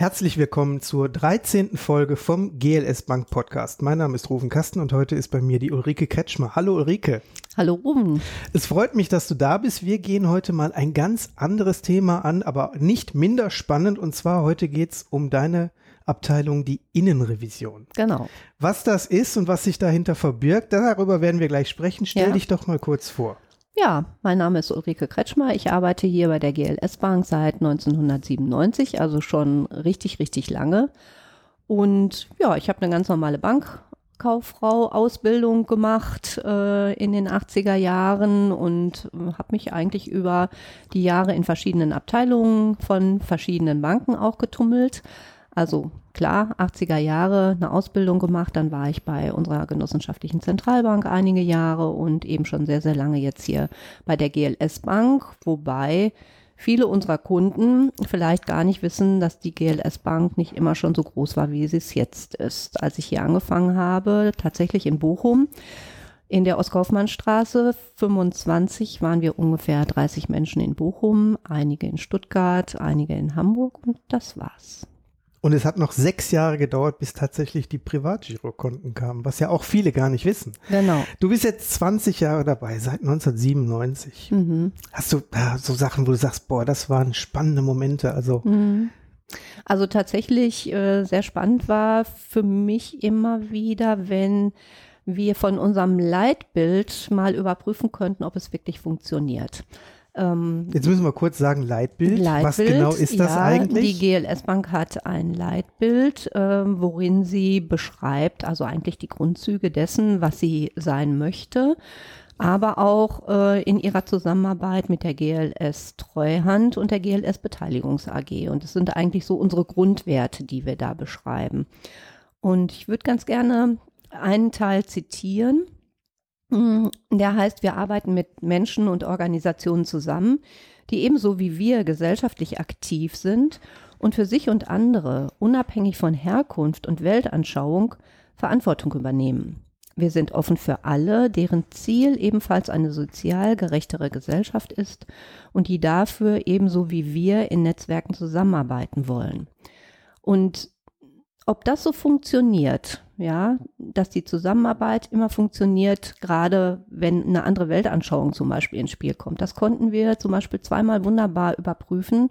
Herzlich willkommen zur 13. Folge vom GLS Bank Podcast. Mein Name ist Rufen Kasten und heute ist bei mir die Ulrike Kretschmer. Hallo Ulrike. Hallo Ruben. Es freut mich, dass du da bist. Wir gehen heute mal ein ganz anderes Thema an, aber nicht minder spannend. Und zwar heute geht's um deine Abteilung, die Innenrevision. Genau. Was das ist und was sich dahinter verbirgt, darüber werden wir gleich sprechen. Stell Ja. dich doch mal kurz vor. Ja, mein Name ist Ulrike Kretschmer. Ich arbeite hier bei der GLS Bank seit 1997, also schon richtig, richtig lange. Und ja, ich habe eine ganz normale Bankkauffrau-Ausbildung gemacht äh, in den 80er Jahren und äh, habe mich eigentlich über die Jahre in verschiedenen Abteilungen von verschiedenen Banken auch getummelt. Also klar, 80er Jahre eine Ausbildung gemacht, dann war ich bei unserer genossenschaftlichen Zentralbank einige Jahre und eben schon sehr, sehr lange jetzt hier bei der GLS Bank, wobei viele unserer Kunden vielleicht gar nicht wissen, dass die GLS Bank nicht immer schon so groß war, wie sie es jetzt ist. Als ich hier angefangen habe, tatsächlich in Bochum, in der Oskaufmannstraße 25 waren wir ungefähr 30 Menschen in Bochum, einige in Stuttgart, einige in Hamburg und das war's. Und es hat noch sechs Jahre gedauert, bis tatsächlich die Privatgirokonten kamen, was ja auch viele gar nicht wissen. Genau. Du bist jetzt 20 Jahre dabei, seit 1997. Mhm. Hast du da so Sachen, wo du sagst, boah, das waren spannende Momente? Also, Mhm. Also tatsächlich äh, sehr spannend war für mich immer wieder, wenn wir von unserem Leitbild mal überprüfen könnten, ob es wirklich funktioniert. Ähm, jetzt müssen wir kurz sagen, Leitbild. Was Leitbild, genau ist das ja, eigentlich? Die GLS Bank hat ein Leitbild, ähm, worin sie beschreibt, also eigentlich die Grundzüge dessen, was sie sein möchte, aber auch äh, in ihrer Zusammenarbeit mit der GLS Treuhand und der GLS Beteiligungs AG. Und es sind eigentlich so unsere Grundwerte, die wir da beschreiben. Und ich würde ganz gerne einen Teil zitieren. Mm, Der heißt, wir arbeiten mit Menschen und Organisationen zusammen, die ebenso wie wir gesellschaftlich aktiv sind und für sich und andere, unabhängig von Herkunft und Weltanschauung, Verantwortung übernehmen. Wir sind offen für alle, deren Ziel ebenfalls eine sozial gerechtere Gesellschaft ist und die dafür ebenso wie wir in Netzwerken zusammenarbeiten wollen. Und ob das so funktioniert, ja, dass die Zusammenarbeit immer funktioniert, gerade wenn eine andere Weltanschauung zum Beispiel ins Spiel kommt. Das konnten wir zum Beispiel zweimal wunderbar überprüfen.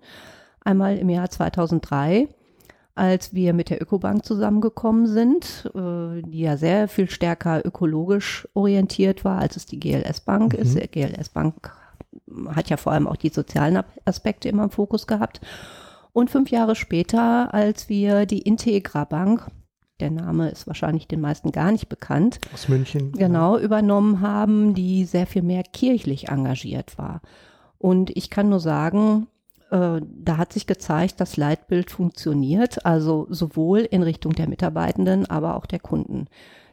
Einmal im Jahr 2003, als wir mit der Ökobank zusammengekommen sind, äh, die ja sehr viel stärker ökologisch orientiert war, als es die GLS Bank Mhm. ist. Die GLS Bank hat ja vor allem auch die sozialen Aspekte immer im Fokus gehabt. Und fünf Jahre später, als wir die Integra Bank, der Name ist wahrscheinlich den meisten gar nicht bekannt, Aus München. genau übernommen haben, die sehr viel mehr kirchlich engagiert war. Und ich kann nur sagen, äh, da hat sich gezeigt, das Leitbild funktioniert, also sowohl in Richtung der Mitarbeitenden, aber auch der Kunden.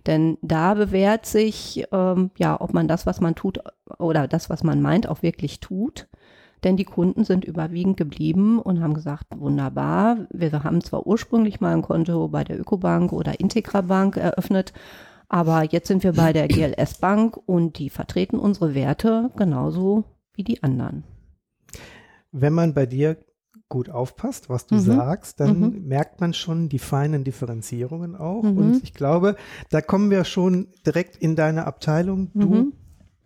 Denn da bewährt sich, ähm, ja, ob man das, was man tut oder das, was man meint, auch wirklich tut. Denn die Kunden sind überwiegend geblieben und haben gesagt, wunderbar, wir haben zwar ursprünglich mal ein Konto bei der Ökobank oder Integra Bank eröffnet, aber jetzt sind wir bei der GLS Bank und die vertreten unsere Werte genauso wie die anderen. Wenn man bei dir gut aufpasst, was du Mhm. sagst, dann Mhm. merkt man schon die feinen Differenzierungen auch. Mhm. Und ich glaube, da kommen wir schon direkt in deine Abteilung. Du Mhm.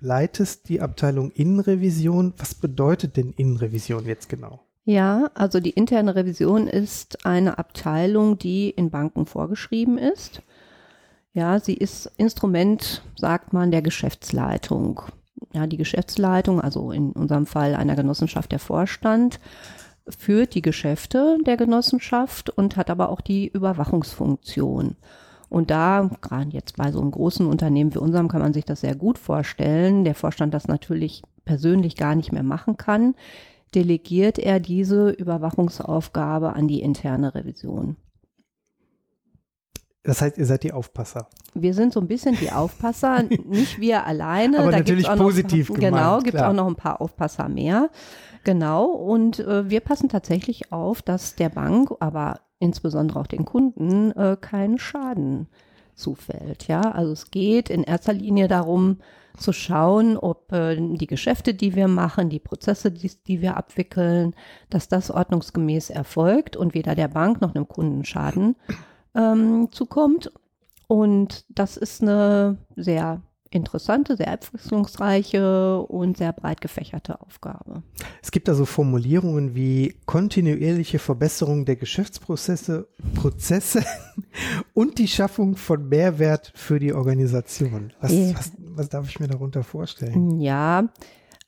Leitest die Abteilung Innenrevision. Was bedeutet denn Innenrevision jetzt genau? Ja, also die interne Revision ist eine Abteilung, die in Banken vorgeschrieben ist. Ja, sie ist Instrument, sagt man, der Geschäftsleitung. Ja, die Geschäftsleitung, also in unserem Fall einer Genossenschaft der Vorstand, führt die Geschäfte der Genossenschaft und hat aber auch die Überwachungsfunktion. Und da, gerade jetzt bei so einem großen Unternehmen wie unserem, kann man sich das sehr gut vorstellen. Der Vorstand das natürlich persönlich gar nicht mehr machen kann, delegiert er diese Überwachungsaufgabe an die interne Revision. Das heißt, ihr seid die Aufpasser. Wir sind so ein bisschen die Aufpasser, nicht wir alleine. Aber da gibt's natürlich auch noch, positiv Genau, gemeint, gibt klar. auch noch ein paar Aufpasser mehr. Genau, und äh, wir passen tatsächlich auf, dass der Bank, aber insbesondere auch den Kunden, äh, keinen Schaden zufällt. Ja, also es geht in erster Linie darum, zu schauen, ob äh, die Geschäfte, die wir machen, die Prozesse, die, die, wir abwickeln, dass das ordnungsgemäß erfolgt und weder der Bank noch einem Kunden Schaden ähm, zukommt. Und das ist eine sehr interessante, sehr abwechslungsreiche und sehr breit gefächerte Aufgabe. Es gibt also Formulierungen wie kontinuierliche Verbesserung der Geschäftsprozesse Prozesse und die Schaffung von Mehrwert für die Organisation. Was, ja. was, was darf ich mir darunter vorstellen? Ja,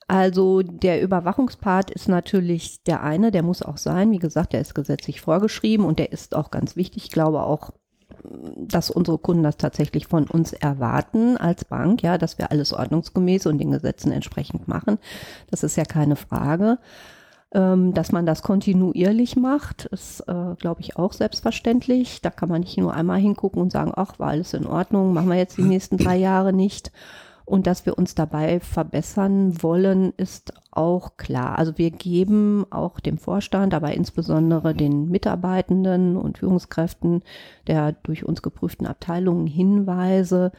also der Überwachungspart ist natürlich der eine, der muss auch sein. Wie gesagt, der ist gesetzlich vorgeschrieben und der ist auch ganz wichtig. Ich glaube auch dass unsere Kunden das tatsächlich von uns erwarten als Bank, ja, dass wir alles ordnungsgemäß und den Gesetzen entsprechend machen. Das ist ja keine Frage. Ähm, dass man das kontinuierlich macht, ist, äh, glaube ich, auch selbstverständlich. Da kann man nicht nur einmal hingucken und sagen, ach, war alles in Ordnung, machen wir jetzt die nächsten drei Jahre nicht. Und dass wir uns dabei verbessern wollen, ist auch klar. Also wir geben auch dem Vorstand, aber insbesondere den Mitarbeitenden und Führungskräften der durch uns geprüften Abteilungen Hinweise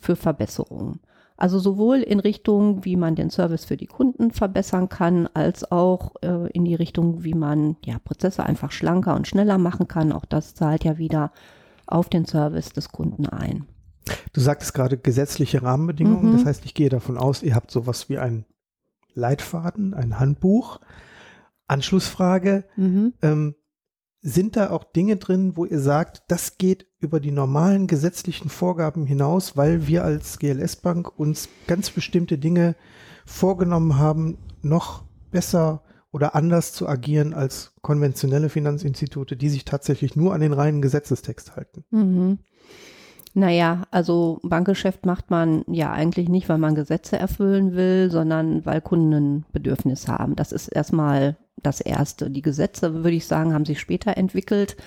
für Verbesserungen. Also sowohl in Richtung, wie man den Service für die Kunden verbessern kann, als auch äh, in die Richtung, wie man ja Prozesse einfach schlanker und schneller machen kann. Auch das zahlt ja wieder auf den Service des Kunden ein. Du sagtest gerade gesetzliche Rahmenbedingungen. Mhm. Das heißt, ich gehe davon aus, ihr habt sowas wie ein Leitfaden, ein Handbuch. Anschlussfrage. Mhm. Ähm, sind da auch Dinge drin, wo ihr sagt, das geht über die normalen gesetzlichen Vorgaben hinaus, weil wir als GLS Bank uns ganz bestimmte Dinge vorgenommen haben, noch besser oder anders zu agieren als konventionelle Finanzinstitute, die sich tatsächlich nur an den reinen Gesetzestext halten? Mhm. Naja, also Bankgeschäft macht man ja eigentlich nicht, weil man Gesetze erfüllen will, sondern weil Kunden Bedürfnis haben. Das ist erstmal das Erste. Die Gesetze, würde ich sagen, haben sich später entwickelt.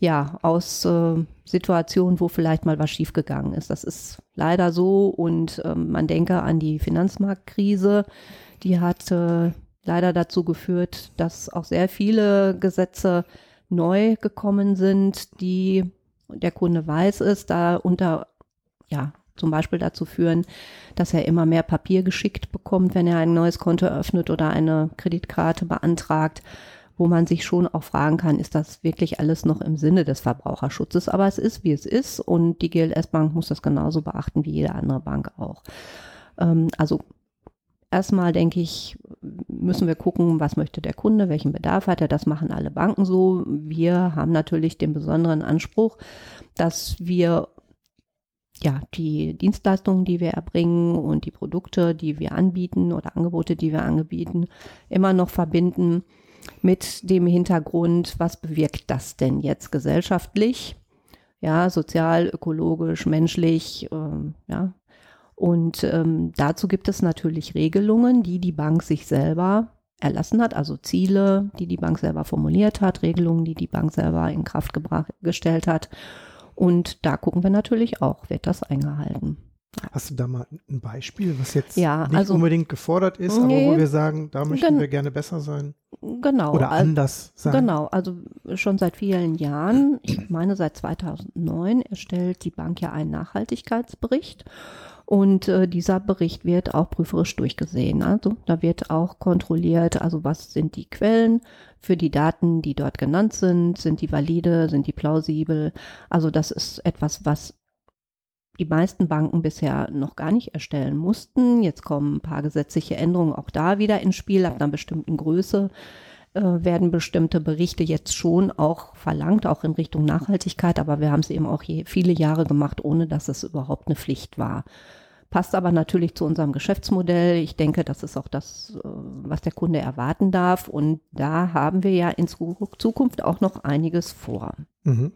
Ja, aus äh, Situationen, wo vielleicht mal was schiefgegangen ist. Das ist leider so. Und äh, man denke an die Finanzmarktkrise. Die hat äh, leider dazu geführt, dass auch sehr viele Gesetze neu gekommen sind, die der Kunde weiß es, da unter, ja, zum Beispiel dazu führen, dass er immer mehr Papier geschickt bekommt, wenn er ein neues Konto eröffnet oder eine Kreditkarte beantragt, wo man sich schon auch fragen kann, ist das wirklich alles noch im Sinne des Verbraucherschutzes? Aber es ist, wie es ist und die GLS Bank muss das genauso beachten wie jede andere Bank auch. Ähm, also erstmal denke ich, müssen wir gucken, was möchte der Kunde, welchen Bedarf hat er. Das machen alle Banken so. Wir haben natürlich den besonderen Anspruch, dass wir ja, die Dienstleistungen, die wir erbringen und die Produkte, die wir anbieten oder Angebote, die wir anbieten, immer noch verbinden mit dem Hintergrund, was bewirkt das denn jetzt gesellschaftlich? Ja, sozial, ökologisch, menschlich, äh, ja, und ähm, dazu gibt es natürlich Regelungen, die die Bank sich selber erlassen hat, also Ziele, die die Bank selber formuliert hat, Regelungen, die die Bank selber in Kraft gebracht, gestellt hat. Und da gucken wir natürlich auch, wird das eingehalten. Hast du da mal ein Beispiel, was jetzt ja, nicht also, unbedingt gefordert ist, nee, aber wo wir sagen, da möchten wir gerne besser sein? Genau. Oder anders sein? Genau, also schon seit vielen Jahren, ich meine seit 2009, erstellt die Bank ja einen Nachhaltigkeitsbericht. Und äh, dieser Bericht wird auch prüferisch durchgesehen. Also da wird auch kontrolliert, also was sind die Quellen für die Daten, die dort genannt sind, sind die valide, sind die plausibel. Also das ist etwas, was die meisten Banken bisher noch gar nicht erstellen mussten. Jetzt kommen ein paar gesetzliche Änderungen auch da wieder ins Spiel. Ab einer bestimmten Größe äh, werden bestimmte Berichte jetzt schon auch verlangt, auch in Richtung Nachhaltigkeit. Aber wir haben es eben auch je, viele Jahre gemacht, ohne dass es überhaupt eine Pflicht war passt aber natürlich zu unserem Geschäftsmodell. Ich denke, das ist auch das, äh, was der Kunde erwarten darf. Und da haben wir ja in Zukunft auch noch einiges vor. Mhm.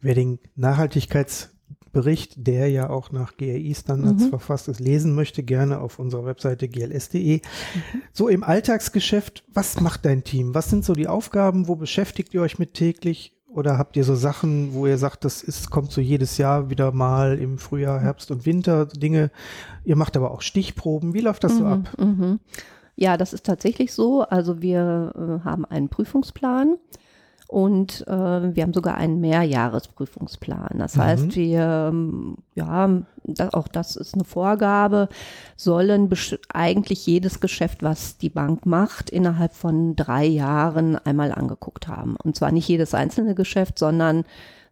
Wer den Nachhaltigkeitsbericht, der ja auch nach GRI-Standards mhm. verfasst ist, lesen möchte, gerne auf unserer Webseite gls.de. Mhm. So im Alltagsgeschäft, was macht dein Team? Was sind so die Aufgaben? Wo beschäftigt ihr euch mit täglich? Oder habt ihr so Sachen, wo ihr sagt, das ist, kommt so jedes Jahr wieder mal im Frühjahr, Herbst und Winter Dinge? Ihr macht aber auch Stichproben. Wie läuft das mhm, so ab? Mhm. Ja, das ist tatsächlich so. Also wir äh, haben einen Prüfungsplan Und äh, wir haben sogar einen Mehrjahresprüfungsplan. Das mhm. heißt, wir, ähm, ja, das, auch das ist eine Vorgabe, sollen eigentlich jedes Geschäft, was die Bank macht, innerhalb von drei Jahren einmal angeguckt haben. Und zwar nicht jedes einzelne Geschäft, sondern,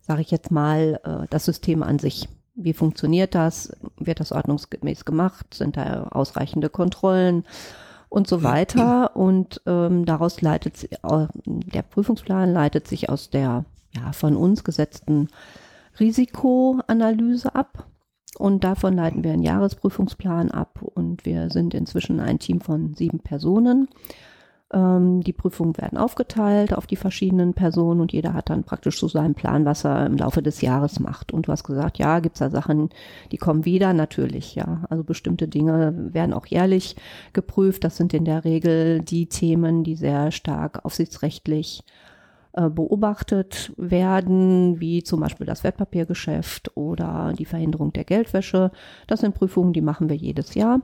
sage ich jetzt mal, äh, das System an sich. Wie funktioniert das? Wird das ordnungsgemäß gemacht? Sind da ausreichende Kontrollen? Und so weiter. Und ähm, daraus leitet äh, der Prüfungsplan leitet sich aus der ja, von uns gesetzten Risikoanalyse ab. Und davon leiten wir einen Jahresprüfungsplan ab. Und wir sind inzwischen ein Team von sieben Personen. Ähm, die Prüfungen werden aufgeteilt auf die verschiedenen Personen und jeder hat dann praktisch so seinen Plan, was er im Laufe des Jahres macht. Und du hast gesagt, ja, gibt's da Sachen, die kommen wieder? Natürlich, ja. Also bestimmte Dinge werden auch jährlich geprüft. Das sind in der Regel die Themen, die sehr stark aufsichtsrechtlich äh, beobachtet werden, wie zum Beispiel das Wertpapiergeschäft oder die Verhinderung der Geldwäsche. Das sind Prüfungen, die machen wir jedes Jahr.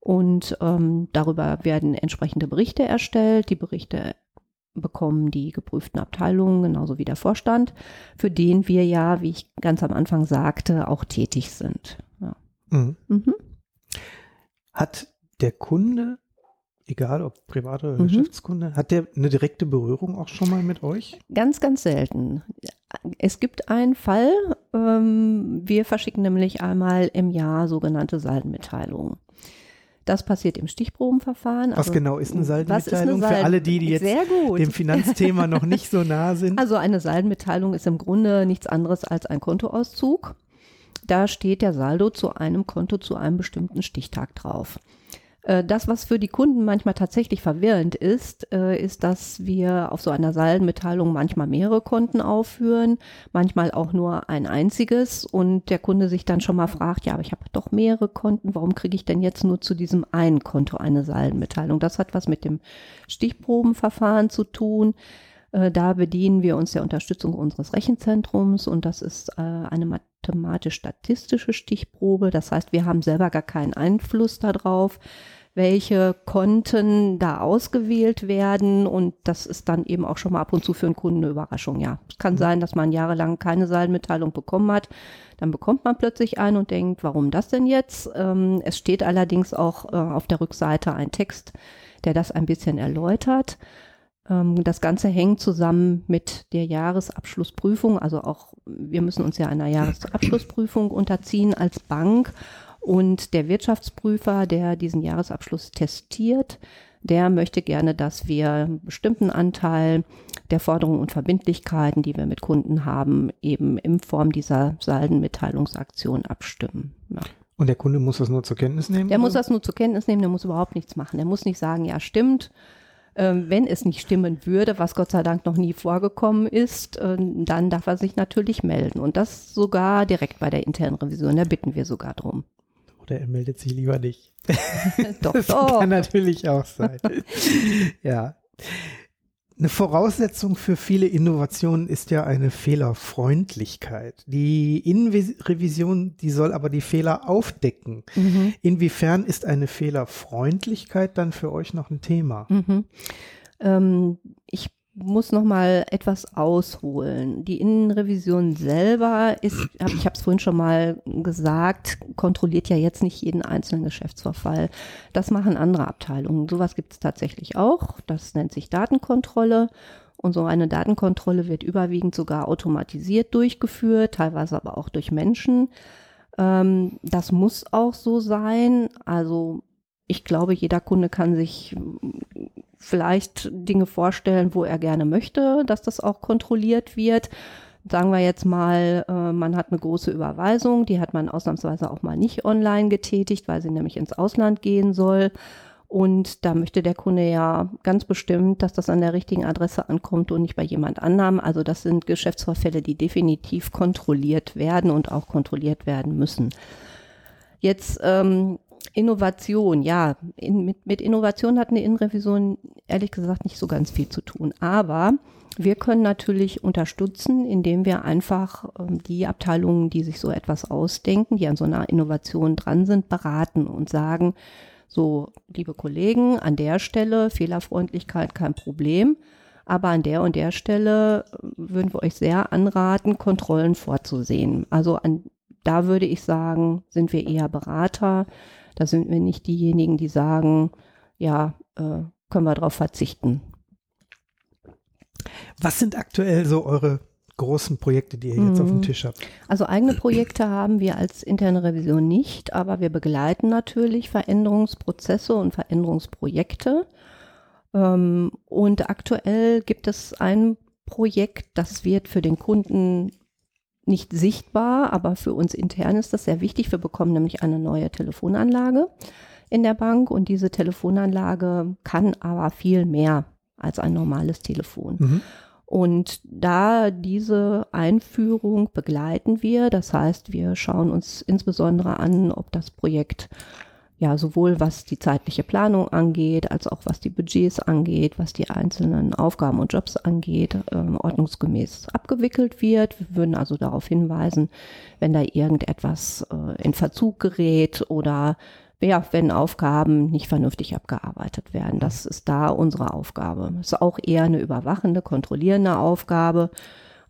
Und ähm, darüber werden entsprechende Berichte erstellt. Die Berichte bekommen die geprüften Abteilungen, genauso wie der Vorstand, für den wir ja, wie ich ganz am Anfang sagte, auch tätig sind. Ja. Mhm. Mhm. Hat der Kunde, egal ob Privat- oder mhm. Geschäftskunde, hat der eine direkte Berührung auch schon mal mit euch? Ganz, ganz selten. Es gibt einen Fall, ähm, wir verschicken nämlich einmal im Jahr sogenannte Saldenmitteilungen. Das passiert im Stichprobenverfahren. Was also, genau ist eine Saldenmitteilung für alle die, die jetzt dem Finanzthema noch nicht so nah sind? Also eine Saldenmitteilung ist im Grunde nichts anderes als ein Kontoauszug. Da steht der Saldo zu einem Konto zu einem bestimmten Stichtag drauf. Äh, das, was für die Kunden manchmal tatsächlich verwirrend ist, äh, ist, dass wir auf so einer Saldenmitteilung manchmal mehrere Konten aufführen, manchmal auch nur ein einziges und der Kunde sich dann schon mal fragt, ja, aber ich habe doch mehrere Konten, warum kriege ich denn jetzt nur zu diesem einen Konto eine Saldenmitteilung? Das hat was mit dem Stichprobenverfahren zu tun. Äh, da bedienen wir uns der Unterstützung unseres Rechenzentrums und das ist eine mathematisch-statistische Stichprobe. Das heißt, wir haben selber gar keinen Einfluss darauf, welche Konten da ausgewählt werden. Und das ist dann eben auch schon mal ab und zu für einen Kunden eine Überraschung. Ja, es kann mhm. sein, dass man jahrelang keine Saldenmitteilung bekommen hat. Dann bekommt man plötzlich einen und denkt, warum das denn jetzt? Ähm, es steht allerdings auch äh, auf der Rückseite ein Text, der das ein bisschen erläutert. Ähm, das Ganze hängt zusammen mit der Jahresabschlussprüfung. Also auch wir müssen uns ja einer Jahresabschlussprüfung unterziehen als Bank. Und der Wirtschaftsprüfer, der diesen Jahresabschluss testiert, der möchte gerne, dass wir einen bestimmten Anteil der Forderungen und Verbindlichkeiten, die wir mit Kunden haben, eben in Form dieser Saldenmitteilungsaktion abstimmen. Ja. Und der Kunde muss das nur zur Kenntnis nehmen? Der oder? muss das nur zur Kenntnis nehmen, der muss überhaupt nichts machen. Der muss nicht sagen, ja, stimmt, wenn es nicht stimmen würde, was Gott sei Dank noch nie vorgekommen ist, äh, dann darf er sich natürlich melden. Und das sogar direkt bei der internen Revision. Da bitten wir sogar drum. Oder er meldet sich lieber nicht. doch, das doch. kann natürlich auch sein. ja. Eine Voraussetzung für viele Innovationen ist ja eine Fehlerfreundlichkeit. Die Innenrevision, die soll aber die Fehler aufdecken. Mhm. Inwiefern ist eine Fehlerfreundlichkeit dann für euch noch ein Thema? Mhm. Ähm, ich muss noch mal etwas ausholen. Die Innenrevision selber ist, ich habe es vorhin schon mal gesagt, kontrolliert ja jetzt nicht jeden einzelnen Geschäftsverfall. Das machen andere Abteilungen. Sowas gibt es tatsächlich auch. Das nennt sich Datenkontrolle. Und so eine Datenkontrolle wird überwiegend sogar automatisiert durchgeführt, teilweise aber auch durch Menschen. Ähm, das muss auch so sein. Also ich glaube, jeder Kunde kann sich vielleicht Dinge vorstellen, wo er gerne möchte, dass das auch kontrolliert wird. Sagen wir jetzt mal, äh, man hat eine große Überweisung, die hat man ausnahmsweise auch mal nicht online getätigt, weil sie nämlich ins Ausland gehen soll. Und da möchte der Kunde ja ganz bestimmt, dass das an der richtigen Adresse ankommt und nicht bei jemand anderem. Also das sind Geschäftsvorfälle, die definitiv kontrolliert werden und auch kontrolliert werden müssen. Jetzt ähm, Innovation, ja, in, mit, mit Innovation hat eine Innenrevision ehrlich gesagt nicht so ganz viel zu tun. Aber wir können natürlich unterstützen, indem wir einfach ähm, die Abteilungen, die sich so etwas ausdenken, die an so einer Innovation dran sind, beraten und sagen, so, liebe Kollegen, an der Stelle Fehlerfreundlichkeit kein Problem. Aber an der und der Stelle würden wir euch sehr anraten, Kontrollen vorzusehen. Also an, da würde ich sagen, sind wir eher Berater. Da sind wir nicht diejenigen, die sagen, ja, äh, können wir darauf verzichten. Was sind aktuell so eure großen Projekte, die ihr jetzt mhm. auf dem mhm. Tisch habt? Also eigene Projekte haben wir als interne Revision nicht, aber wir begleiten natürlich Veränderungsprozesse und Veränderungsprojekte. Ähm, und aktuell gibt es ein Projekt, das wird für den Kunden nicht sichtbar, aber für uns intern ist das sehr wichtig. Wir bekommen nämlich eine neue Telefonanlage in der Bank und diese Telefonanlage kann aber viel mehr als ein normales Telefon. Mhm. Und da diese Einführung begleiten wir, das heißt, wir schauen uns insbesondere an, ob das Projekt ja sowohl was die zeitliche Planung angeht, als auch was die Budgets angeht, was die einzelnen Aufgaben und Jobs angeht, ähm, ordnungsgemäß abgewickelt wird. Wir würden also darauf hinweisen, wenn da irgendetwas äh, in Verzug gerät oder ja, wenn Aufgaben nicht vernünftig abgearbeitet werden. Das ist da unsere Aufgabe. Ist auch eher eine überwachende, kontrollierende Aufgabe,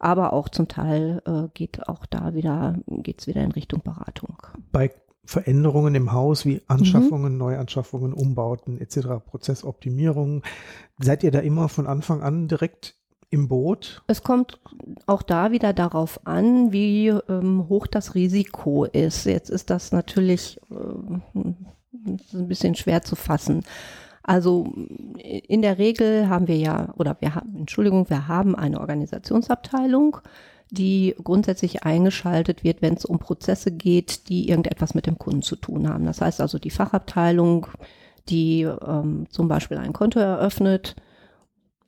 aber auch zum Teil äh, geht auch da wieder, geht's wieder in Richtung Beratung. Bei Veränderungen im Haus wie Anschaffungen, mhm. Neuanschaffungen, Umbauten etc., Prozessoptimierungen, seid ihr da immer von Anfang an direkt im Boot? Es kommt auch da wieder darauf an, wie ähm, hoch das Risiko ist. Jetzt ist das natürlich äh, ein bisschen schwer zu fassen. Also in der Regel haben wir ja, oder wir haben, Entschuldigung, wir haben eine Organisationsabteilung, die grundsätzlich eingeschaltet wird, wenn es um Prozesse geht, die irgendetwas mit dem Kunden zu tun haben. Das heißt also die Fachabteilung, die ähm, zum Beispiel ein Konto eröffnet,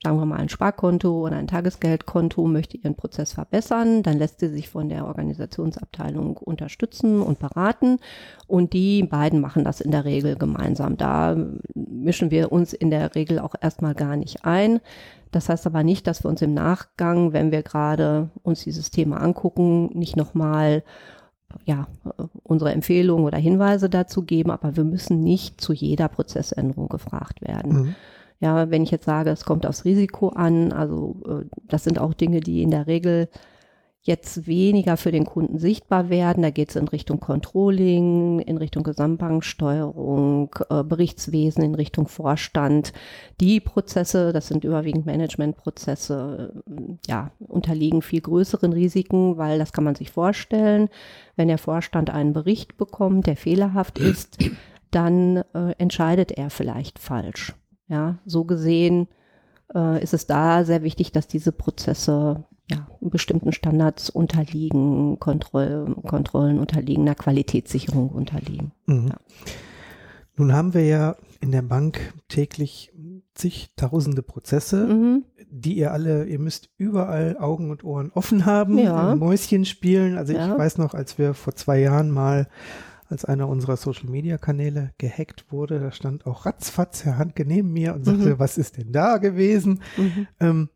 sagen wir mal ein Sparkonto oder ein Tagesgeldkonto, möchte ihren Prozess verbessern, dann lässt sie sich von der Organisationsabteilung unterstützen und beraten. Und die beiden machen das in der Regel gemeinsam. Da mischen wir uns in der Regel auch erstmal gar nicht ein. Das heißt aber nicht, dass wir uns im Nachgang, wenn wir gerade uns dieses Thema angucken, nicht nochmal ja, unsere Empfehlungen oder Hinweise dazu geben, aber wir müssen nicht zu jeder Prozessänderung gefragt werden. Mhm. Ja, wenn ich jetzt sage, es kommt aufs Risiko an, also äh, das sind auch Dinge, die in der Regel jetzt weniger für den Kunden sichtbar werden. Da geht es in Richtung Controlling, in Richtung Gesamtbanksteuerung, äh, Berichtswesen, in Richtung Vorstand. Die Prozesse, das sind überwiegend Managementprozesse, äh, ja, unterliegen viel größeren Risiken, weil das kann man sich vorstellen. Wenn der Vorstand einen Bericht bekommt, der fehlerhaft ist, dann äh, entscheidet er vielleicht falsch. Ja, so gesehen äh, ist es da sehr wichtig, dass diese Prozesse ja, bestimmten Standards unterliegen, Kontroll, Kontrollen unterliegen, einer Qualitätssicherung unterliegen. Mhm. Ja. Nun haben wir ja in der Bank täglich zigtausende Prozesse, mhm. die ihr alle, ihr müsst überall Augen und Ohren offen haben, ja. Mäuschen spielen. Also ich weiß noch, als wir vor zwei Jahren mal als einer unserer Social Media Kanäle gehackt wurde, da stand auch ratzfatz Herr Handke neben mir und sagte, mhm. was ist denn da gewesen? Mhm. Ähm,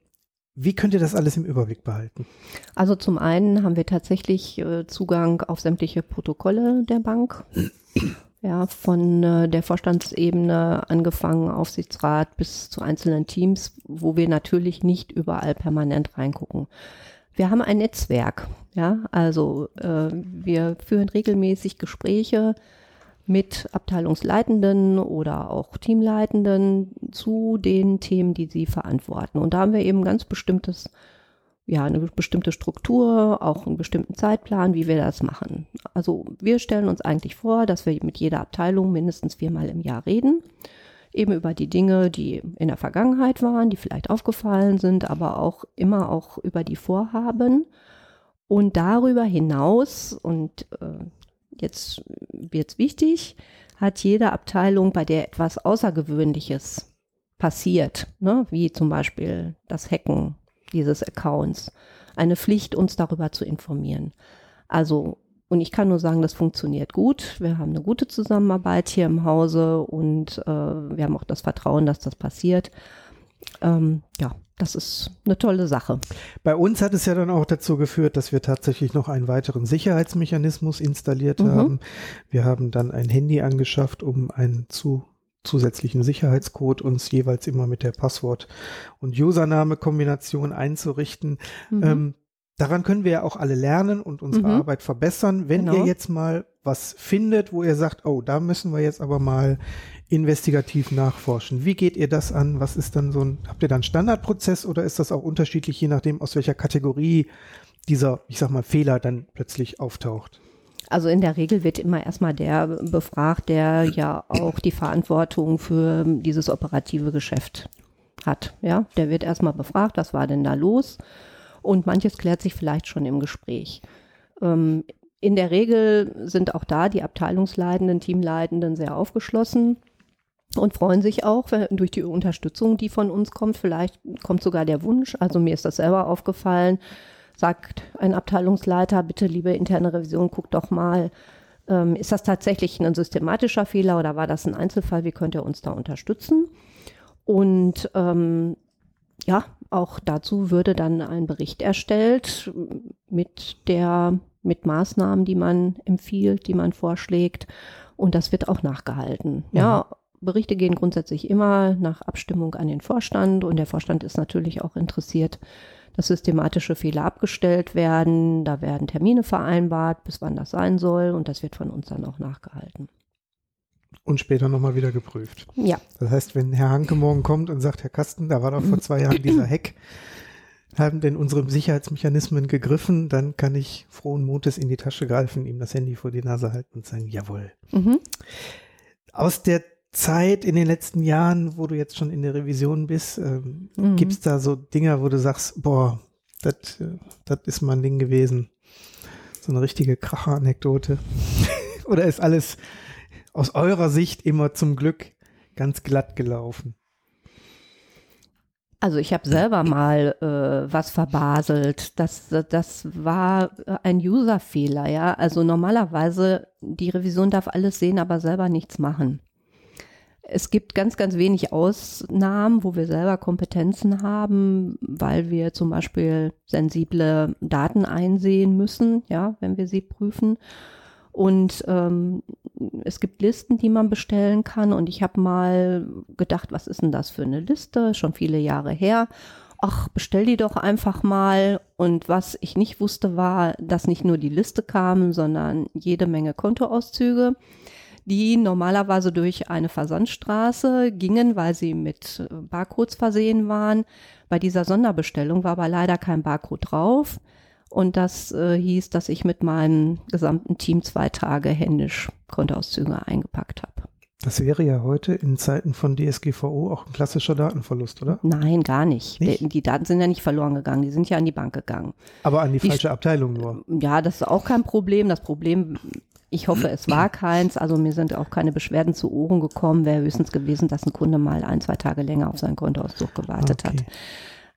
wie könnt ihr das alles im Überblick behalten? Also zum einen haben wir tatsächlich äh, Zugang auf sämtliche Protokolle der Bank. Ja, von äh, der Vorstandsebene angefangen, Aufsichtsrat bis zu einzelnen Teams, wo wir natürlich nicht überall permanent reingucken. Wir haben ein Netzwerk, ja, also äh, wir führen regelmäßig Gespräche mit Abteilungsleitenden oder auch Teamleitenden zu den Themen, die sie verantworten. Und da haben wir eben ganz bestimmtes, ja, eine bestimmte Struktur, auch einen bestimmten Zeitplan, wie wir das machen. Also wir stellen uns eigentlich vor, dass wir mit jeder Abteilung mindestens viermal im Jahr reden eben über die Dinge, die in der Vergangenheit waren, die vielleicht aufgefallen sind, aber auch immer auch über die Vorhaben. Und darüber hinaus, und äh, jetzt wird es wichtig, hat jede Abteilung, bei der etwas Außergewöhnliches passiert, ne, wie zum Beispiel das Hacken dieses Accounts, eine Pflicht, uns darüber zu informieren. Also und ich kann nur sagen, das funktioniert gut. Wir haben eine gute Zusammenarbeit hier im Hause und äh, wir haben auch das Vertrauen, dass das passiert. Ähm, ja, das ist eine tolle Sache. Bei uns hat es ja dann auch dazu geführt, dass wir tatsächlich noch einen weiteren Sicherheitsmechanismus installiert mhm. haben. Wir haben dann ein Handy angeschafft, um ein zu zusätzlichen Sicherheitscode uns jeweils immer mit der Passwort- und Username-Kombination einzurichten. Mhm. Ähm, daran können wir ja auch alle lernen und unsere mhm. Arbeit verbessern. Wenn genau. ihr jetzt mal was findet, wo ihr sagt, oh, da müssen wir jetzt aber mal investigativ nachforschen. Wie geht ihr das an? Was ist dann so ein, habt ihr dann Standardprozess oder ist das auch unterschiedlich, je nachdem, aus welcher Kategorie dieser, ich sag mal, Fehler dann plötzlich auftaucht? Also in der Regel wird immer erstmal der befragt, der ja auch die Verantwortung für dieses operative Geschäft hat. Ja, der wird erstmal befragt, was war denn da los? Und manches klärt sich vielleicht schon im Gespräch. Ähm, in der Regel sind auch da die Abteilungsleitenden, Teamleitenden sehr aufgeschlossen und freuen sich auch wenn, durch die Unterstützung, die von uns kommt. Vielleicht kommt sogar der Wunsch, also mir ist das selber aufgefallen, sagt ein Abteilungsleiter, bitte liebe interne Revision, guck doch mal, ähm, ist das tatsächlich ein systematischer Fehler oder war das ein Einzelfall? Wie könnt ihr uns da unterstützen? Und ähm, ja, auch dazu würde dann ein Bericht erstellt mit der, mit Maßnahmen, die man empfiehlt, die man vorschlägt. Und das wird auch nachgehalten. Mhm. Ja, Berichte gehen grundsätzlich immer nach Abstimmung an den Vorstand und der Vorstand ist natürlich auch interessiert, dass systematische Fehler abgestellt werden. Da werden Termine vereinbart, bis wann das sein soll und das wird von uns dann auch nachgehalten. Und später nochmal wieder geprüft. Ja. Das heißt, wenn Herr Hanke morgen kommt und sagt, Herr Kasten, da war doch vor zwei Jahren dieser Hack, haben denn unsere Sicherheitsmechanismen gegriffen, dann kann ich frohen Mutes in die Tasche greifen, ihm das Handy vor die Nase halten und sagen, jawohl. Mhm. Aus der Zeit in den letzten Jahren, wo du jetzt schon in der Revision bist, ähm, mhm. gibt es da so Dinger, wo du sagst, boah, das äh, ist mein Ding gewesen. So eine richtige Kracher-Anekdote. Oder ist alles aus eurer Sicht immer zum Glück ganz glatt gelaufen? Also ich habe selber mal äh, was verbaselt. Das, das war ein User-Fehler, ja. Also normalerweise, die Revision darf alles sehen, aber selber nichts machen. Es gibt ganz, ganz wenig Ausnahmen, wo wir selber Kompetenzen haben, weil wir zum Beispiel sensible Daten einsehen müssen, ja, wenn wir sie prüfen. Und ähm, es gibt Listen, die man bestellen kann. Und ich habe mal gedacht, was ist denn das für eine Liste? Schon viele Jahre her. Ach, bestell die doch einfach mal. Und was ich nicht wusste, war, dass nicht nur die Liste kam, sondern jede Menge Kontoauszüge die normalerweise durch eine Versandstraße gingen, weil sie mit äh, Barcodes versehen waren. Bei dieser Sonderbestellung war aber leider kein Barcode drauf. Und das äh, hieß, dass ich mit meinem gesamten Team zwei Tage händisch Kontoauszüge eingepackt habe. Das wäre ja heute in Zeiten von DSGVO auch ein klassischer Datenverlust, oder? Nein, gar nicht. nicht? Die, die, Daten sind ja nicht verloren gegangen, die sind ja an die Bank gegangen. Aber an die, die falsche Abteilung nur. Ja, das ist auch kein Problem. Das Problem ich hoffe, es war keins. Also mir sind auch keine Beschwerden zu Ohren gekommen. Wäre höchstens gewesen, dass ein Kunde mal ein, zwei Tage länger auf seinen Kontoauszug gewartet okay. hat.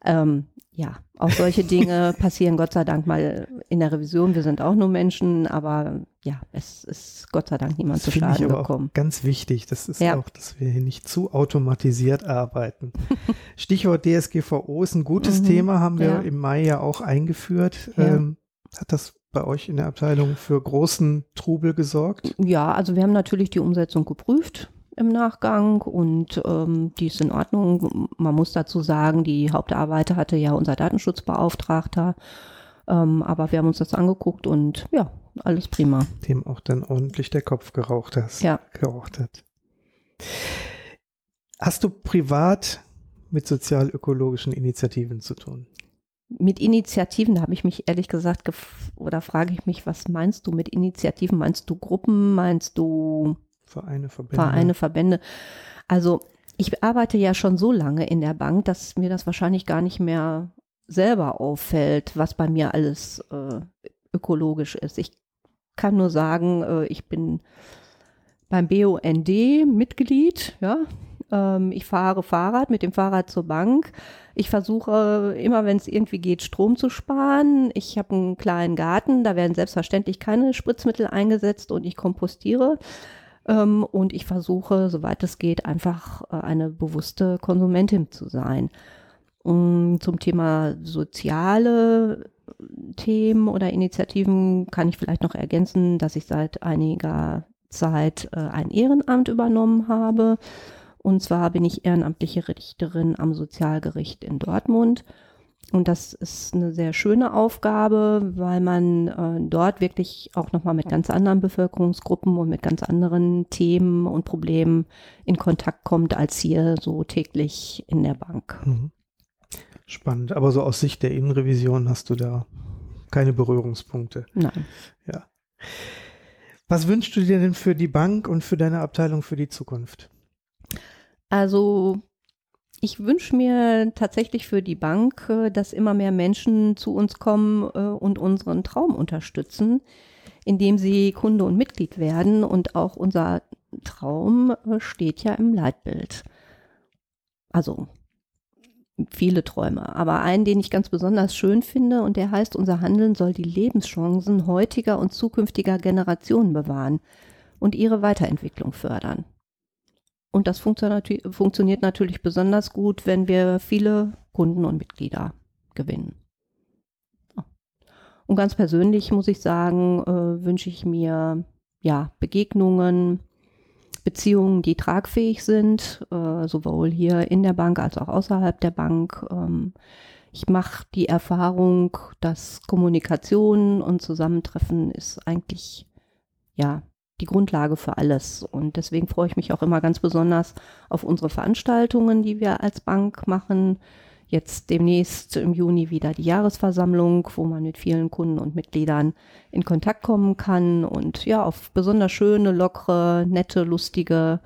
Ähm, ja, auch solche Dinge passieren Gott sei Dank mal in der Revision. Wir sind auch nur Menschen, aber ja, es ist Gott sei Dank niemand zu Schaden ich aber gekommen. Auch ganz wichtig, das ist ja. auch, dass wir hier nicht zu automatisiert arbeiten. Stichwort DSGVO ist ein gutes mhm, Thema, haben wir ja. im Mai ja auch eingeführt. Ja. Ähm, hat das bei euch in der Abteilung für großen Trubel gesorgt? Ja, also wir haben natürlich die Umsetzung geprüft im Nachgang und ähm, die ist in Ordnung. Man muss dazu sagen, die Hauptarbeiter hatte ja unser Datenschutzbeauftragter, ähm, aber wir haben uns das angeguckt und ja, alles prima. Dem auch dann ordentlich der Kopf geraucht hast. Ja. Geraucht hat. Hast du privat mit sozial-ökologischen Initiativen zu tun? mit Initiativen, da habe ich mich ehrlich gesagt oder frage ich mich, was meinst du mit Initiativen? Meinst du Gruppen? Meinst du Vereine, Verbände? Vereine, Verbände. Also ich arbeite ja schon so lange in der Bank, dass mir das wahrscheinlich gar nicht mehr selber auffällt, was bei mir alles äh, ökologisch ist. Ich kann nur sagen, äh, ich bin beim BUND Mitglied, ja, ähm, ich fahre Fahrrad mit dem Fahrrad zur Bank. Ich versuche immer, wenn es irgendwie geht, Strom zu sparen. Ich habe einen kleinen Garten, da werden selbstverständlich keine Spritzmittel eingesetzt und ich kompostiere. Ähm, und ich versuche, soweit es geht, einfach äh, eine bewusste Konsumentin zu sein. Um, zum Thema soziale Themen oder Initiativen kann ich vielleicht noch ergänzen, dass ich seit einiger Zeit äh, ein Ehrenamt übernommen habe Und zwar bin ich ehrenamtliche Richterin am Sozialgericht in Dortmund. Und das ist eine sehr schöne Aufgabe, weil man äh, dort wirklich auch nochmal mit ganz anderen Bevölkerungsgruppen und mit ganz anderen Themen und Problemen in Kontakt kommt, als hier so täglich in der Bank. Mhm. Spannend. Aber so aus Sicht der Innenrevision hast du da keine Berührungspunkte. Nein. Ja. Was wünschst du dir denn für die Bank und für deine Abteilung für die Zukunft? Also ich wünsche mir tatsächlich für die Bank, äh, dass immer mehr Menschen zu uns kommen äh, und unseren Traum unterstützen, indem sie Kunde und Mitglied werden. Und auch unser Traum äh, steht ja im Leitbild. Also viele Träume, aber einen, den ich ganz besonders schön finde und der heißt, unser Handeln soll die Lebenschancen heutiger und zukünftiger Generationen bewahren und ihre Weiterentwicklung fördern. Und das funktioniert natürlich besonders gut, wenn wir viele Kunden und Mitglieder gewinnen. Und ganz persönlich muss ich sagen, äh, wünsche ich mir ja Begegnungen, Beziehungen, die tragfähig sind, äh, sowohl hier in der Bank als auch außerhalb der Bank. Ähm, ich mache die Erfahrung, dass Kommunikation und Zusammentreffen ist eigentlich ja die Grundlage für alles. Und deswegen freue ich mich auch immer ganz besonders auf unsere Veranstaltungen, die wir als Bank machen. Jetzt demnächst im Juni wieder die Jahresversammlung, wo man mit vielen Kunden und Mitgliedern in Kontakt kommen kann und ja, auf besonders schöne, lockere, nette, lustige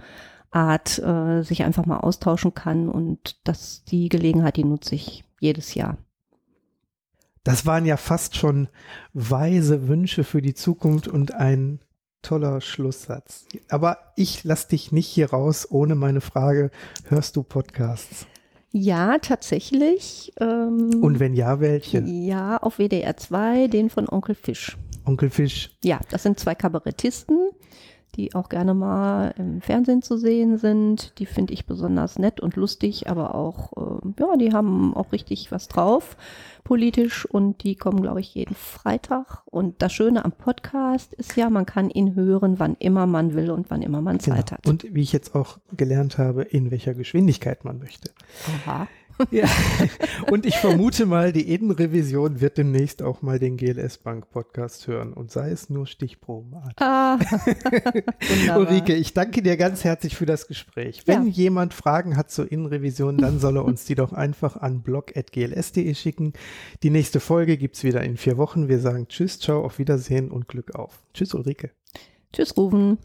Art äh, sich einfach mal austauschen kann. Und das, die Gelegenheit, die nutze ich jedes Jahr. Das waren ja fast schon weise Wünsche für die Zukunft und ein toller Schlusssatz. Aber ich lasse dich nicht hier raus ohne meine Frage, hörst du Podcasts? Ja, tatsächlich. Ähm, Und wenn ja, welche? Ja, auf WDR 2, den von Onkel Fisch. Onkel Fisch. Ja, das sind zwei Kabarettisten, die auch gerne mal im Fernsehen zu sehen sind. Die finde ich besonders nett und lustig, aber auch, äh, ja, die haben auch richtig was drauf politisch und die kommen, glaube ich, jeden Freitag. Und das Schöne am Podcast ist ja, man kann ihn hören, wann immer man will und wann immer man Zeit genau. hat. Und wie ich jetzt auch gelernt habe, in welcher Geschwindigkeit man möchte. Aha. Ja. Und ich vermute mal, die Innenrevision wird demnächst auch mal den GLS Bank Podcast hören und sei es nur Stichprobenart. Ah, Ulrike, ich danke dir ganz herzlich für das Gespräch. Wenn ja. jemand Fragen hat zur Innenrevision, dann soll er uns die doch einfach an blog.gls.de schicken. Die nächste Folge gibt's wieder in vier Wochen. Wir sagen Tschüss, ciao, auf Wiedersehen und Glück auf. Tschüss, Ulrike. Tschüss, Ruben.